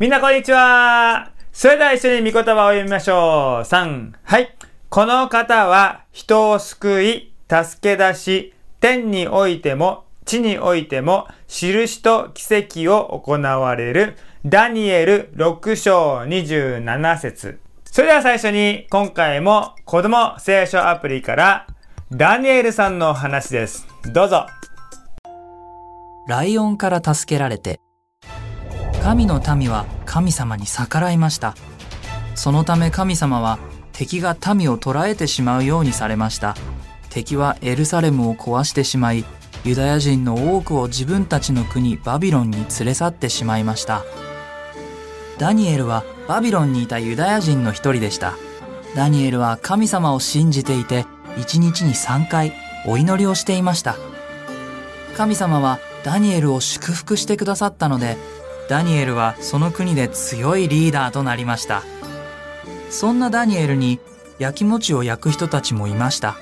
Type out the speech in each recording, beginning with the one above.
みんなこんにちは。それでは一緒に御言葉を読みましょう。3、はい。この方は人を救い、助け出し、天においても地においても印と奇跡を行われるダニエル6章27節それでは最初に今回も子供聖書アプリからダニエルさんの話です。どうぞ。ライオンから助けられて神の民は神様に逆らいました。そのため神様は敵が民を捕らえてしまうようにされました。敵はエルサレムを壊してしまいユダヤ人の多くを自分たちの国バビロンに連れ去ってしまいました。ダニエルはバビロンにいたユダヤ人の一人でした。ダニエルは神様を信じていて一日に3回お祈りをしていました。神様はダニエルを祝福してくださったのでダニエルはその国で強いリーダーとなりました。そんなダニエルに焼き餅を焼く人たちもいました。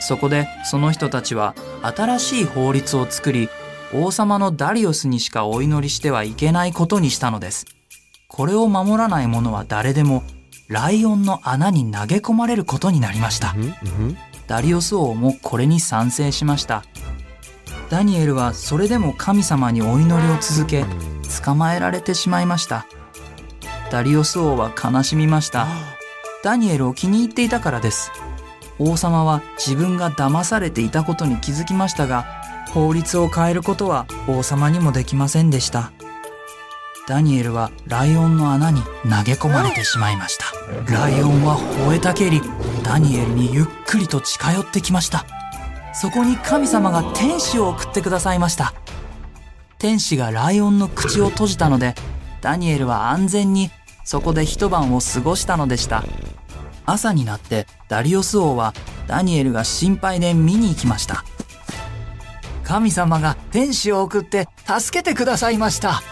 そこでその人たちは新しい法律を作り王様のダリオスにしかお祈りしてはいけないことにしたのです。これを守らない者は誰でもライオンの穴に投げ込まれることになりました。ダリオス王もこれに賛成しました。ダニエルはそれでも神様にお祈りを続け捕まえられてしまいました。ダリオス王は悲しみました。ダニエルを気に入っていたからです。王様は自分が騙されていたことに気づきましたが法律を変えることは王様にもできませんでした。ダニエルはライオンの穴に投げ込まれてしまいました。ライオンは吠えたけりダニエルにゆっくりと近寄ってきました。そこに神様が天使を送ってくださいました。天使がライオンの口を閉じたのでダニエルは安全にそこで一晩を過ごしたのでした。朝になってダリオス王はダニエルが心配で見に行きました。神様が天使を送って助けてくださいました。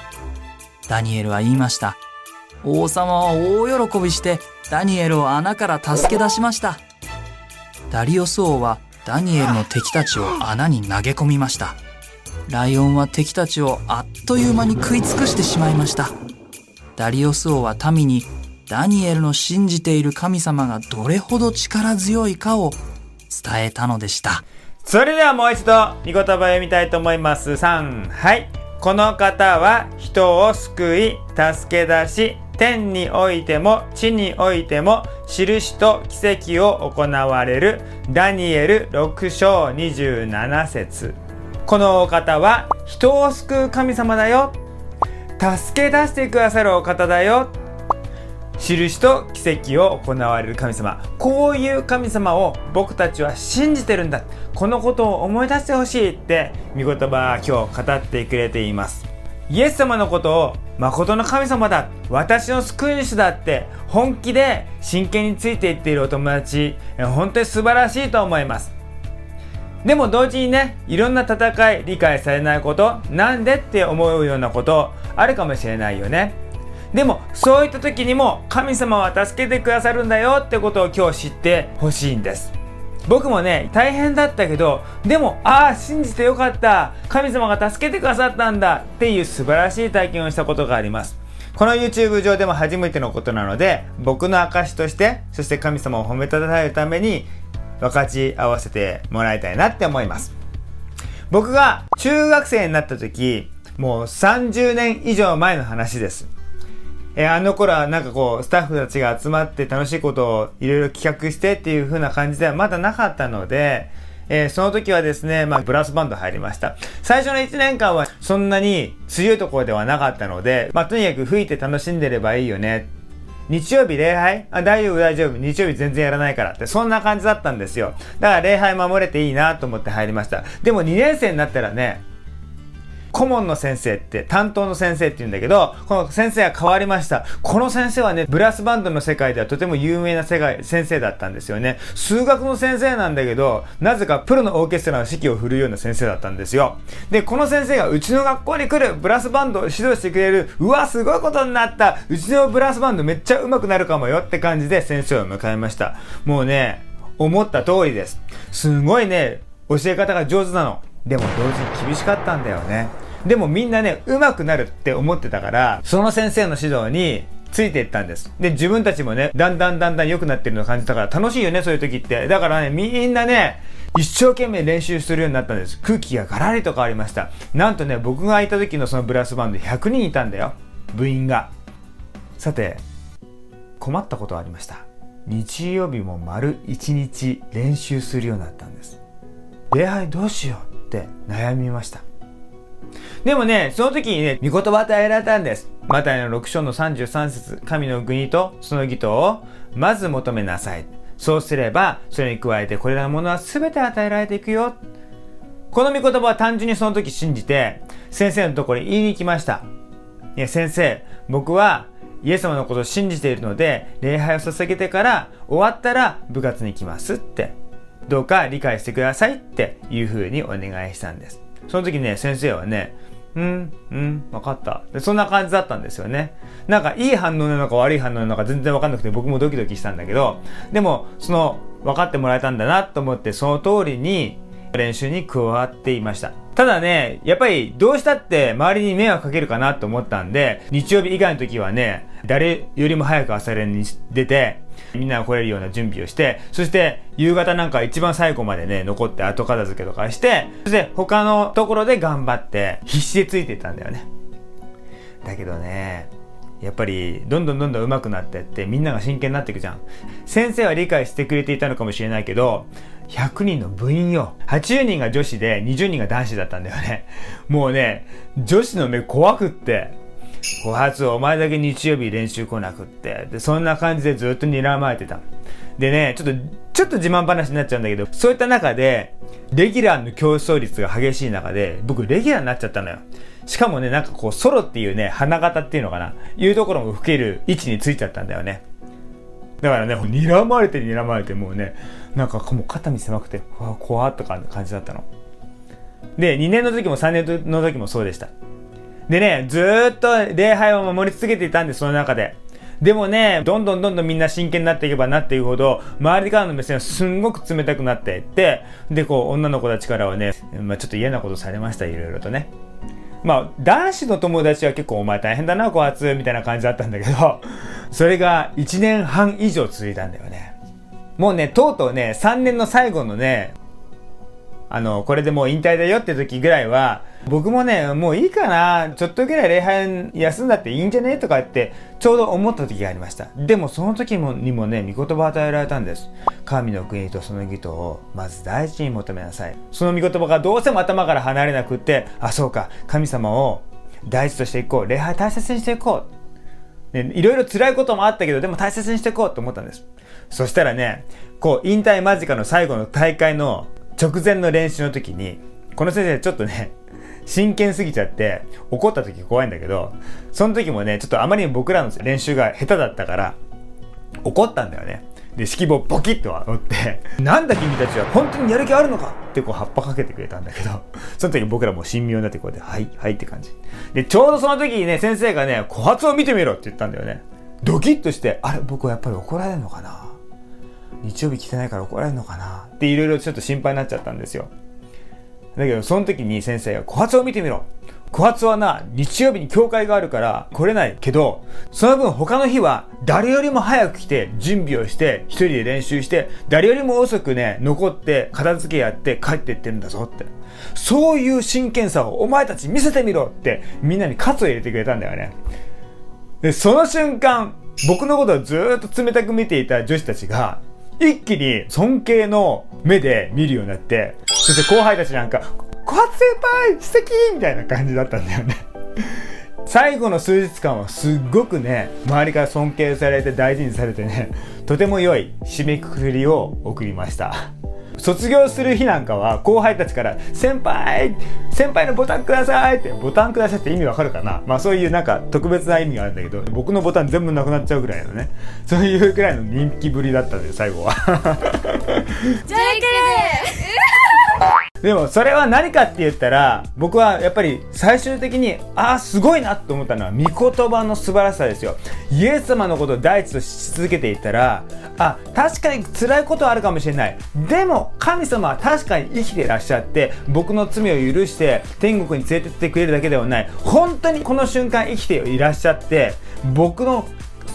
ダニエルは言いました。王様は大喜びしてダニエルを穴から助け出しました。ダリオス王はダニエルの敵たちを穴に投げ込みました。ライオンは敵たちをあっという間に食い尽くしてしまいましたダリオス王は民にダニエルの信じている神様がどれほど力強いかを伝えたのでしたそれではもう一度、御言葉を読みたいと思います。3、はい。この方は人を救い、助け出し、天においても地においても印と奇跡を行われるダニエル6章27節このお方は人を救う神様だよ。助け出してくださるお方だよ。印と奇跡を行われる神様。こういう神様を僕たちは信じてるんだ。このことを思い出してほしいって御言葉は今日語ってくれています。イエス様のことを誠の神様だ。私の救い主だって本気で真剣についていっているお友達本当に素晴らしいと思います。でも同時にねいろんな戦い理解されないことなんでって思うようなことあるかもしれないよね。でもそういった時にも神様は助けてくださるんだよってことを今日知ってほしいんです。僕もね大変だったけどでもああ信じてよかった。神様が助けてくださったんだ。っていう素晴らしい体験をしたことがあります。この YouTube 上でも初めてのことなので僕の証としてそして神様を褒めたたえるために分かち合わせてもらいたいなって思います僕が中学生になった時もう30年以上前の話ですえー、あの頃はなんかこう、スタッフたちが集まって楽しいことをいろいろ企画してっていう風な感じではまだなかったので、えー、その時はですね、まあ、ブラスバンド入りました。最初の1年間はそんなに強いところではなかったので、まあ、とにかく吹いて楽しんでればいいよね。日曜日礼拝？あ、大丈夫大丈夫。日曜日全然やらないからって、そんな感じだったんですよ。だから礼拝守れていいなと思って入りました。でも2年生になったらね、顧問の先生って担当の先生って言うんだけどこの先生が変わりました。この先生はねブラスバンドの世界ではとても有名な世界先生だったんですよね。数学の先生なんだけどなぜかプロのオーケストラの指揮を振るような先生だったんですよ。でこの先生がうちの学校に来るブラスバンドを指導してくれるうわすごいことになった。うちのブラスバンドめっちゃ上手くなるかもよって感じで先生を迎えました。もうね思った通りです。すごいね教え方が上手なの。でも同時に厳しかったんだよねでもみんなね上手くなるって思ってたからその先生の指導についていったんです。で、自分たちもね、だんだんだんだん良くなってるのを感じたから楽しいよね、そういう時って。だからね、みんなね、一生懸命練習するようになったんです。空気がガラリと変わりました。なんとね、僕がいた時のそのブラスバンド100人いたんだよ。部員が。さて、困ったことがありました。日曜日も丸1日練習するようになったんです。礼拝どうしようって悩みました。でもね、その時にね、御言葉与えられたんです。マタイの6章の33節神の国とその義とをまず求めなさい。そうすれば、それに加えてこれらのものは全て与えられていくよ。この御言葉は単純にその時信じて、先生のところに言いに来ました。いや、先生、僕はイエス様のことを信じているので、礼拝を捧げてから終わったら部活に来ますって。どうか理解してくださいっていうふうにお願いしたんです。その時ね、先生はね、うん、うん、分かった。そんな感じだったんですよね。なんかいい反応なのか悪い反応なのか全然分かんなくて僕もドキドキしたんだけど、でもその分かってもらえたんだなと思ってその通りに練習に加わっていました。ただね、やっぱりどうしたって周りに迷惑かけるかなと思ったんで、日曜日以外の時はね、誰よりも早く朝練に出て、みんなが来れるような準備をして、そして夕方なんか一番最後までね、残って後片付けとかして、そして他のところで頑張って必死でついてたんだよね。だけどね、やっぱりどんどんどんどん上手くなってってみんなが真剣になっていくじゃん。先生は理解してくれていたのかもしれないけど、100人の部員よ。80人が女子で20人が男子だったんだよね。もうね、女子の目怖くって、小発お前だけ日曜日練習来なくって。で、そんな感じでずっと睨まれてた。でね、ちょっと、ちょっと自慢話になっちゃうんだけど、そういった中で、レギュラーの競争率が激しい中で、僕レギュラーになっちゃったのよ。しかもね、なんかこう、ソロっていうね、花形っていうのかな、いうところも吹ける位置についちゃったんだよね。だからね、睨まれて睨まれて、もうね、なんかもう肩身狭くて、わ怖って感じだったの。で、2年の時も3年の時もそうでした。でね、ずーっと礼拝を守り続けていたんです、その中で。でもね、どんどんどんどんみんな真剣になっていけばなっていくほど、周りからの目線はすんごく冷たくなっていって、で、こう、女の子たちからはね、まあ、ちょっと嫌なことされました、いろいろとね。まあ、男子の友達は結構お前大変だな、高圧、みたいな感じだったんだけど、それが1年半以上続いたんだよね。もうね、とうとうね、3年の最後のね、あの、これでもう引退だよって時ぐらいは、僕もね、もういいかな、ちょっとぐらい礼拝休んだっていいんじゃねとかって、ちょうど思った時がありました。でもその時もにもね、御言葉与えられたんです。神の国とその義とを、まず大事に求めなさい。その御言葉がどうしても頭から離れなくって、あ、そうか、神様を大事としていこう。礼拝大切にしていこう。ね、いろいろ辛いこともあったけど、でも大切にしていこうと思ったんです。そしたらね、こう、引退間近の最後の大会の直前の練習の時に、この先生ちょっとね、真剣すぎちゃって怒った時怖いんだけど、その時もね、ちょっとあまりに僕らの練習が下手だったから、怒ったんだよね。で、指揮棒ボキッと折って、なんだ君たちは本当にやる気あるのか？ってこう葉っぱかけてくれたんだけど、その時僕らも神妙になってこうやって、はい、はいって感じ。で、ちょうどその時にね、先生がね、小発を見てみろって言ったんだよね。ドキッとして、あれ、僕はやっぱり怒られるのかな？日曜日来てないから怒られるのかなっていろいろちょっと心配になっちゃったんですよ。だけど、その時に先生が、小発を見てみろ小発はな、日曜日に教会があるから来れないけど、その分他の日は誰よりも早く来て準備をして一人で練習して誰よりも遅くね、残って片付けやって帰ってってるんだぞって。そういう真剣さをお前たち見せてみろってみんなに喝を入れてくれたんだよね。で、その瞬間、僕のことをずっと冷たく見ていた女子たちが一気に尊敬の目で見るようになって、そして後輩たちなんか、小発先輩素敵みたいな感じだったんだよね最後の数日間はすっごくね、周りから尊敬されて大事にされてね、とても良い締めくくりを送りました。卒業する日なんかは後輩たちから「先輩先輩のボタンください!」ってボタンくださいって意味わかるかなまあそういうなんか特別な意味があるんだけど僕のボタン全部なくなっちゃうぐらいのねそういうぐらいの人気ぶりだったんで最後は。じゃあ行くでもそれは何かって言ったら僕はやっぱり最終的にああすごいなと思ったのは御言葉の素晴らしさですよ。イエス様のことを第一とし続けていたらあ確かに辛いことはあるかもしれない。でも神様は確かに生きていらっしゃって僕の罪を許して天国に連れてってくれるだけではない。本当にこの瞬間生きていらっしゃって僕の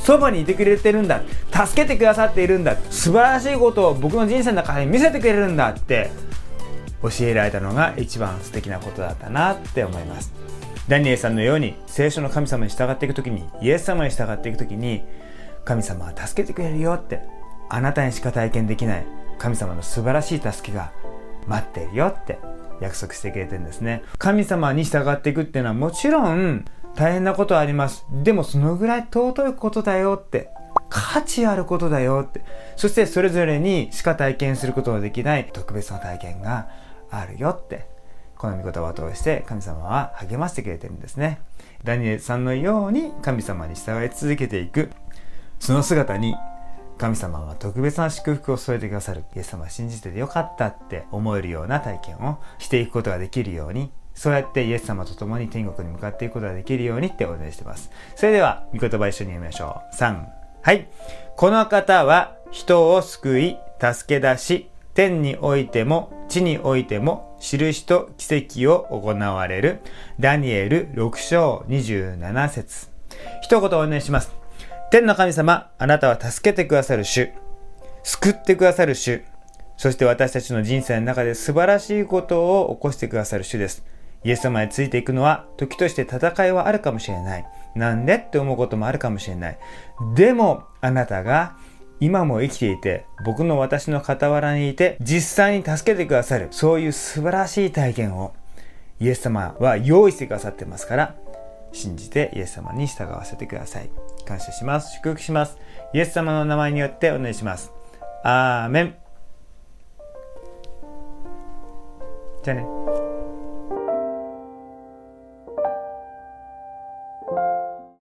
そばにいてくれてるんだ。助けてくださっているんだ。素晴らしいことを僕の人生の中で見せてくれるんだって教えられたのが一番素敵なことだったなって思います。ダニエルさんのように聖書の神様に従っていく時にイエス様に従っていく時に神様は助けてくれるよってあなたにしか体験できない神様の素晴らしい助けが待ってるよって約束してくれてるんですね。神様に従っていくっていうのはもちろん大変なことはあります。でもそのぐらい尊いことだよって価値あることだよってそしてそれぞれにしか体験することができない特別な体験があるよってこの御言葉を通して神様は励ましてくれてるんですねダニエルさんのように神様に従い続けていくその姿に神様は特別な祝福を添えてくださるイエス様を信じててよかったって思えるような体験をしていくことができるようにそうやってイエス様と共に天国に向かっていくことができるようにってお願いしてます。それでは、御言葉一緒に読みましょう。3。はい。この方は人を救い、助け出し、天においても地においても印と奇跡を行われるダニエル6章27節一言お願いします。天の神様、あなたは助けてくださる主、救ってくださる主、そして私たちの人生の中で素晴らしいことを起こしてくださる主です。イエス様についていくのは時として戦いはあるかもしれない。なんで？って思うこともあるかもしれない。でもあなたが今も生きていて僕の私の傍らにいて実際に助けてくださるそういう素晴らしい体験をイエス様は用意してくださってますから信じてイエス様に従わせてください。感謝します。祝福します。イエス様の名前によってお願いします。アーメン。じゃあね。